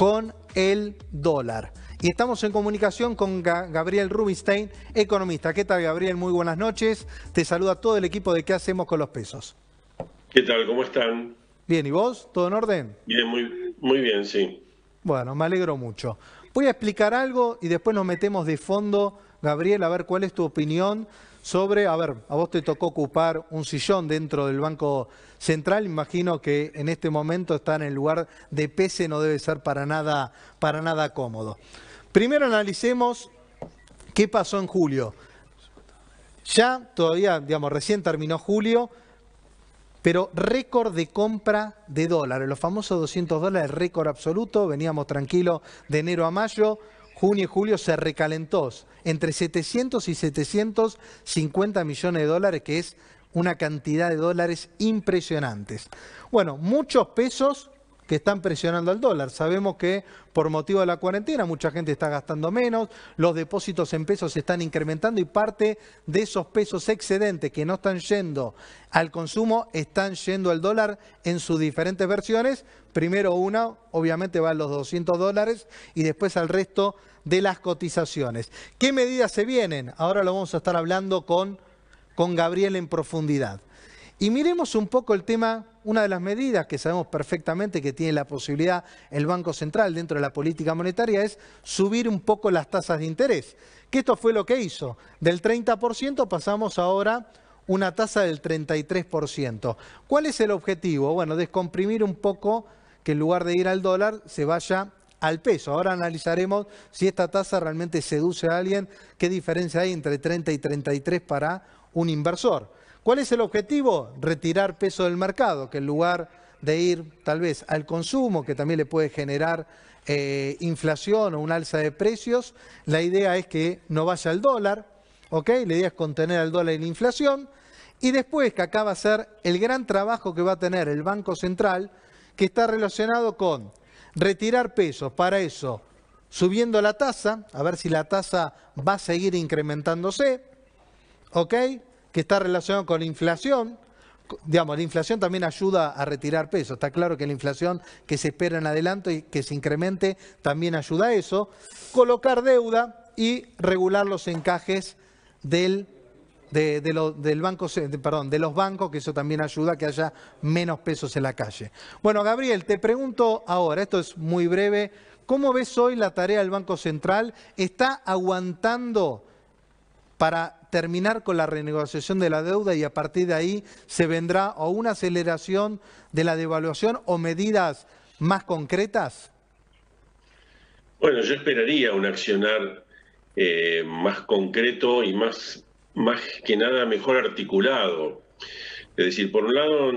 con el dólar. Y estamos en comunicación con Gabriel Rubinstein, economista. ¿Qué tal, Gabriel? Muy buenas noches. Te saluda todo el equipo de ¿Qué hacemos con los pesos? ¿Qué tal? ¿Cómo están? Bien, ¿y vos? ¿Todo en orden? Bien, muy, muy bien, sí. Bueno, me alegro mucho. Voy a explicar algo y después nos metemos de fondo, Gabriel, a ver cuál es tu opinión sobre, a ver, a vos te tocó ocupar un sillón dentro del Banco Central, imagino que en este momento está en el lugar de pese, no debe ser para nada, para nada cómodo. Primero analicemos qué pasó en julio. Ya todavía, digamos, recién terminó julio, pero récord de compra de dólares, los famosos 200 dólares, récord absoluto, veníamos tranquilos de enero a mayo, junio y julio se recalentó entre 700 y 750 millones de dólares, que es una cantidad de dólares impresionantes. Bueno, muchos pesos que están presionando al dólar. Sabemos que por motivo de la cuarentena mucha gente está gastando menos, los depósitos en pesos se están incrementando y parte de esos pesos excedentes que no están yendo al consumo están yendo al dólar en sus diferentes versiones. Primero una, obviamente va a los 200 dólares y después al resto de las cotizaciones. ¿Qué medidas se vienen? Ahora lo vamos a estar hablando con, con Gabriel en profundidad. Y miremos un poco el tema, una de las medidas que sabemos perfectamente que tiene la posibilidad el Banco Central dentro de la política monetaria es subir un poco las tasas de interés. Que esto fue lo que hizo. Del 30% pasamos ahora una tasa del 33%. ¿Cuál es el objetivo? Bueno, descomprimir un poco que en lugar de ir al dólar se vaya al peso. Ahora analizaremos si esta tasa realmente seduce a alguien, qué diferencia hay entre 30 y 33 para un inversor. ¿Cuál es el objetivo? Retirar peso del mercado, que en lugar de ir tal vez al consumo, que también le puede generar eh, inflación o un alza de precios, la idea es que no vaya al dólar, ¿ok? La idea es contener al dólar en la inflación. Y después que acá va a ser el gran trabajo que va a tener el Banco Central, que está relacionado con retirar pesos, para eso subiendo la tasa, a ver si la tasa va a seguir incrementándose, ¿ok? que está relacionado con la inflación. Digamos, la inflación también ayuda a retirar peso. Está claro que la inflación que se espera en adelante y que se incremente también ayuda a eso. Colocar deuda y regular los encajes del de, del banco, perdón, de los bancos, que eso también ayuda a que haya menos pesos en la calle. Bueno, Gabriel, te pregunto ahora, esto es muy breve, ¿cómo ves hoy la tarea del Banco Central? ¿Está aguantando para terminar con la renegociación de la deuda y a partir de ahí se vendrá o una aceleración de la devaluación o medidas más concretas? Bueno, yo esperaría un accionar eh, más concreto y más, más que nada mejor articulado. Es decir, por un lado,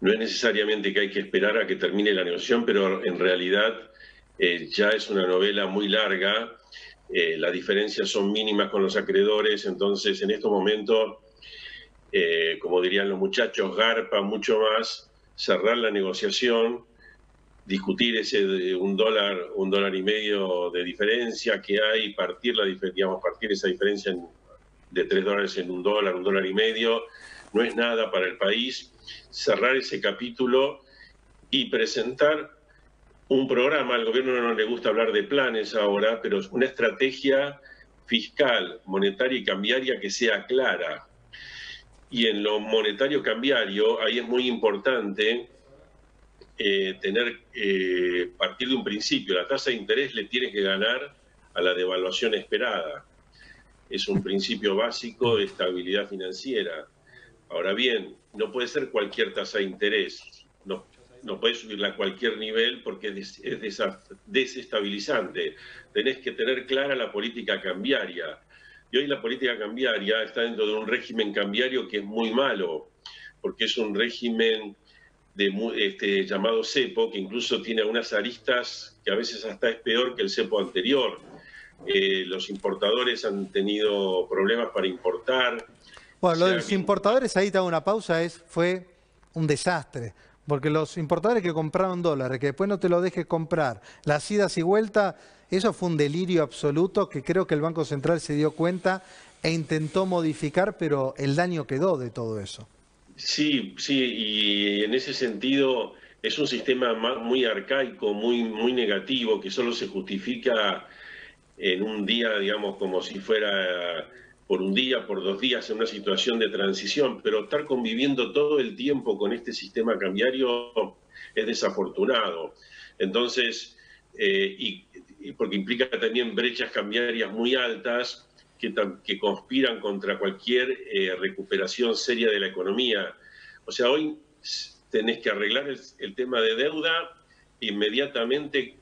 no es necesariamente que hay que esperar a que termine la negociación, pero en realidad eh, ya es una novela muy larga eh, las diferencias son mínimas con los acreedores, entonces en estos momentos, eh, como dirían los muchachos, garpa mucho más cerrar la negociación, discutir ese un dólar, un dólar y medio de diferencia que hay, partir la partir esa diferencia de tres dólares en un dólar, un dólar y medio, no es nada para el país, cerrar ese capítulo y presentar un programa, al gobierno no le gusta hablar de planes ahora, pero una estrategia fiscal, monetaria y cambiaria que sea clara. Y en lo monetario cambiario, ahí es muy importante eh, tener, eh, partir de un principio, la tasa de interés le tiene que ganar a la devaluación esperada. Es un principio básico de estabilidad financiera. Ahora bien, no puede ser cualquier tasa de interés. No, no puedes subirla a cualquier nivel porque es desestabilizante. Tenés que tener clara la política cambiaria. Y hoy la política cambiaria está dentro de un régimen cambiario que es muy malo, porque es un régimen de, este, llamado cepo, que incluso tiene unas aristas que a veces hasta es peor que el cepo anterior. Eh, los importadores han tenido problemas para importar. Bueno, lo de los importadores, ahí te hago una pausa, es, fue un desastre. Porque los importadores que compraron dólares, que después no te lo dejes comprar, las idas y vueltas, eso fue un delirio absoluto que creo que el Banco Central se dio cuenta e intentó modificar, pero el daño quedó de todo eso. Sí, sí, y en ese sentido es un sistema muy arcaico, muy, muy negativo, que solo se justifica en un día, digamos, como si fuera por un día, por dos días, en una situación de transición, pero estar conviviendo todo el tiempo con este sistema cambiario es desafortunado. Entonces, eh, y, porque implica también brechas cambiarias muy altas que, que conspiran contra cualquier eh, recuperación seria de la economía. O sea, hoy tenés que arreglar el, tema de deuda inmediatamente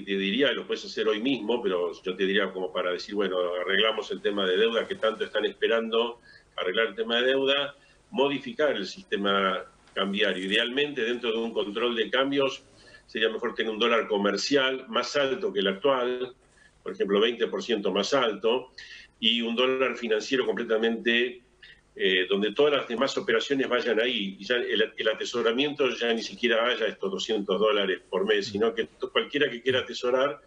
te diría, lo puedes hacer hoy mismo, pero yo te diría como para decir, bueno, arreglamos el tema de deuda que tanto están esperando, arreglar el tema de deuda, modificar el sistema cambiario. Idealmente, dentro de un control de cambios, sería mejor tener un dólar comercial más alto que el actual, por ejemplo, 20% más alto, y un dólar financiero completamente eh, donde todas las demás operaciones vayan ahí. Y ya el, atesoramiento ya ni siquiera haya estos 200 dólares por mes, sino que cualquiera que quiera atesorar,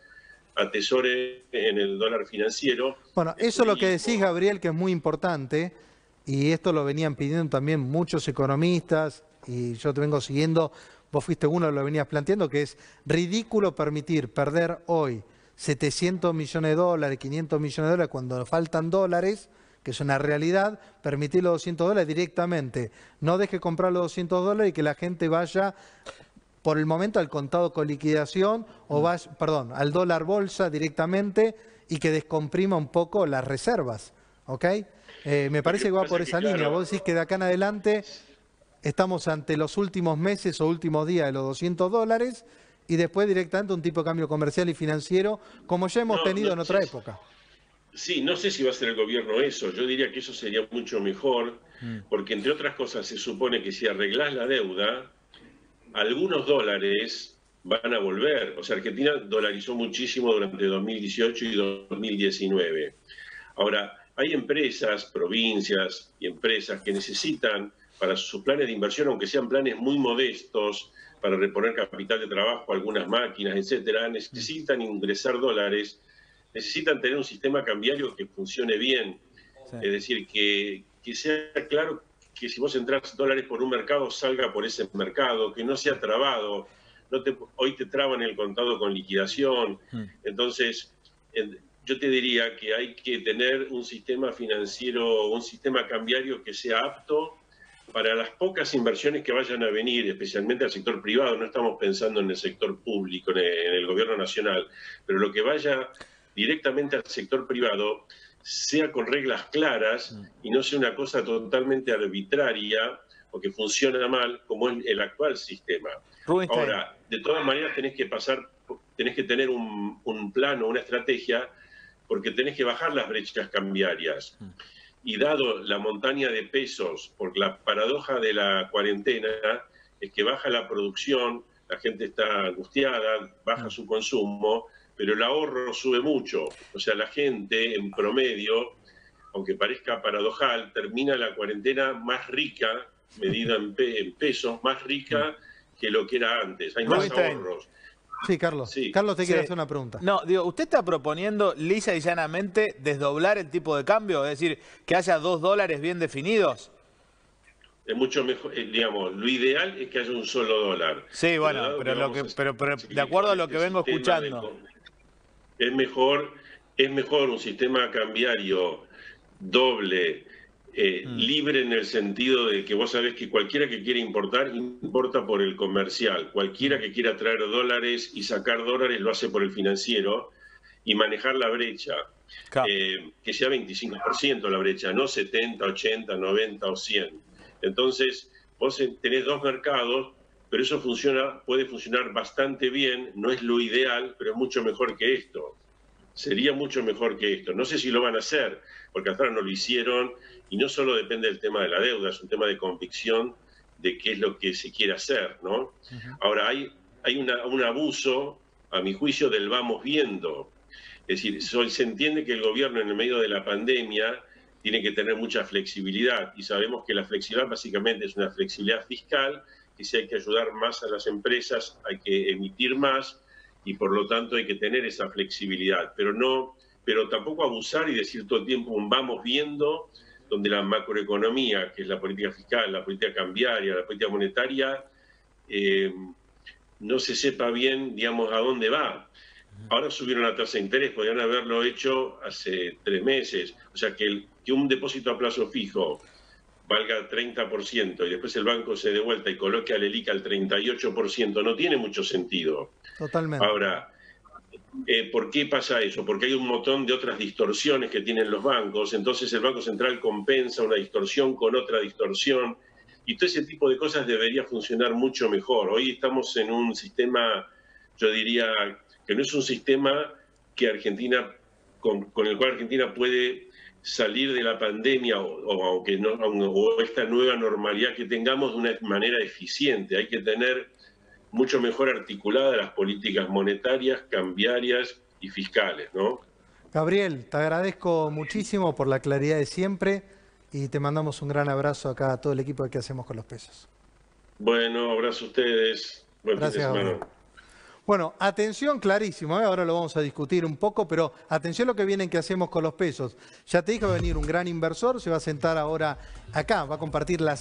atesore en el dólar financiero. Bueno, eso es lo que decís, Gabriel, que es muy importante, y esto lo venían pidiendo también muchos economistas, y yo te vengo siguiendo, vos fuiste uno que lo venías planteando, que es ridículo permitir perder hoy 700 millones de dólares, 500 millones de dólares, cuando faltan dólares, que es una realidad, permitir los 200 dólares directamente. No deje comprar los 200 dólares y que la gente vaya por el momento al contado con liquidación o mm. vaya, perdón, al dólar bolsa directamente y que descomprima un poco las reservas. ¿Ok? Eh, me parece que va por esa línea. Vos decís que de acá en adelante estamos ante los últimos meses o últimos días de los 200 dólares y después directamente un tipo de cambio comercial y financiero como ya hemos tenido en otra época. Sí, no sé si va a ser el gobierno eso. Yo diría que eso sería mucho mejor, mm. porque entre otras cosas se supone que si arreglás la deuda, algunos dólares van a volver. O sea, Argentina dolarizó muchísimo durante 2018 y 2019. Ahora, hay empresas, provincias y empresas que necesitan para sus planes de inversión, aunque sean planes muy modestos, para reponer capital de trabajo, algunas máquinas, etcétera, necesitan ingresar dólares necesitan tener un sistema cambiario que funcione bien. Es decir, que, sea claro que si vos entras dólares por un mercado, salga por ese mercado, que no sea trabado. No te, hoy te traban el contado con liquidación. Hmm. Entonces, yo te diría que hay que tener un sistema financiero, un sistema cambiario que sea apto para las pocas inversiones que vayan a venir, especialmente al sector privado. No estamos pensando en el sector público, en el gobierno nacional, pero lo que vaya directamente al sector privado sea con reglas claras y no sea una cosa totalmente arbitraria o que funciona mal como es el actual sistema. Ahora, de todas maneras tenés que pasar, tenés que tener un, un plano, una estrategia, porque tenés que bajar las brechas cambiarias. Mm. Y dado la montaña de pesos, por la paradoja de la cuarentena, es que baja la producción, la gente está angustiada, baja mm. su consumo, pero el ahorro sube mucho. O sea, la gente en promedio, aunque parezca paradojal, termina la cuarentena más rica, medida en, pesos, más rica que lo que era antes. Hay más ahorros. Sí, Carlos. Carlos, te quiero hacer una pregunta. No, digo, ¿usted está proponiendo lisa y llanamente desdoblar el tipo de cambio? Es decir, que haya dos dólares bien definidos. Es mucho mejor, eh, digamos, lo ideal es que haya un solo dólar. Sí, bueno, pero, lo que, pero, de acuerdo a lo que vengo escuchando es mejor, es mejor un sistema cambiario doble, eh, mm. libre en el sentido de que vos sabés que cualquiera que quiera importar, importa por el comercial. Cualquiera que quiera traer dólares y sacar dólares lo hace por el financiero y manejar la brecha. Eh, que sea 25% la brecha, no 70, 80, 90 o 100. Entonces, vos tenés dos mercados pero eso funciona, puede funcionar bastante bien, no es lo ideal, pero es mucho mejor que esto. Sería mucho mejor que esto. No sé si lo van a hacer, porque hasta ahora no lo hicieron, y no solo depende del tema de la deuda, es un tema de convicción de qué es lo que se quiere hacer, ¿no? Ahora, hay, hay un abuso, a mi juicio, del vamos viendo. Es decir, se entiende que el gobierno en el medio de la pandemia tiene que tener mucha flexibilidad, y sabemos que la flexibilidad básicamente es una flexibilidad fiscal, que hay que ayudar más a las empresas, hay que emitir más y por lo tanto hay que tener esa flexibilidad, pero no, pero tampoco abusar y decir todo el tiempo vamos viendo donde la macroeconomía, que es la política fiscal, la política cambiaria, la política monetaria, eh, no se sepa bien, digamos, a dónde va. Ahora subieron la tasa de interés, podrían haberlo hecho hace tres meses. O sea, que un depósito a plazo fijo valga 30% y después el banco se dé vuelta y coloque al ELIC al 38%, no tiene mucho sentido. Totalmente. Ahora, eh, ¿por qué pasa eso? Porque hay un montón de otras distorsiones que tienen los bancos, entonces el Banco Central compensa una distorsión con otra distorsión y todo ese tipo de cosas debería funcionar mucho mejor. Hoy estamos en un sistema, yo diría, que no es un sistema que Argentina, con, el cual Argentina puede salir de la pandemia o, aunque no, o esta nueva normalidad que tengamos de una manera eficiente. Hay que tener mucho mejor articuladas las políticas monetarias, cambiarias y fiscales, ¿no? Gabriel, te agradezco muchísimo por la claridad de siempre y te mandamos un gran abrazo acá a todo el equipo de que hacemos con los pesos. Bueno, abrazo a ustedes. Buen Gracias, fin Bueno, atención clarísimo, ¿eh? ahora lo vamos a discutir un poco, pero atención lo que viene que hacemos con los pesos. Ya te dije, va a venir un gran inversor, se va a sentar ahora acá, va a compartir la.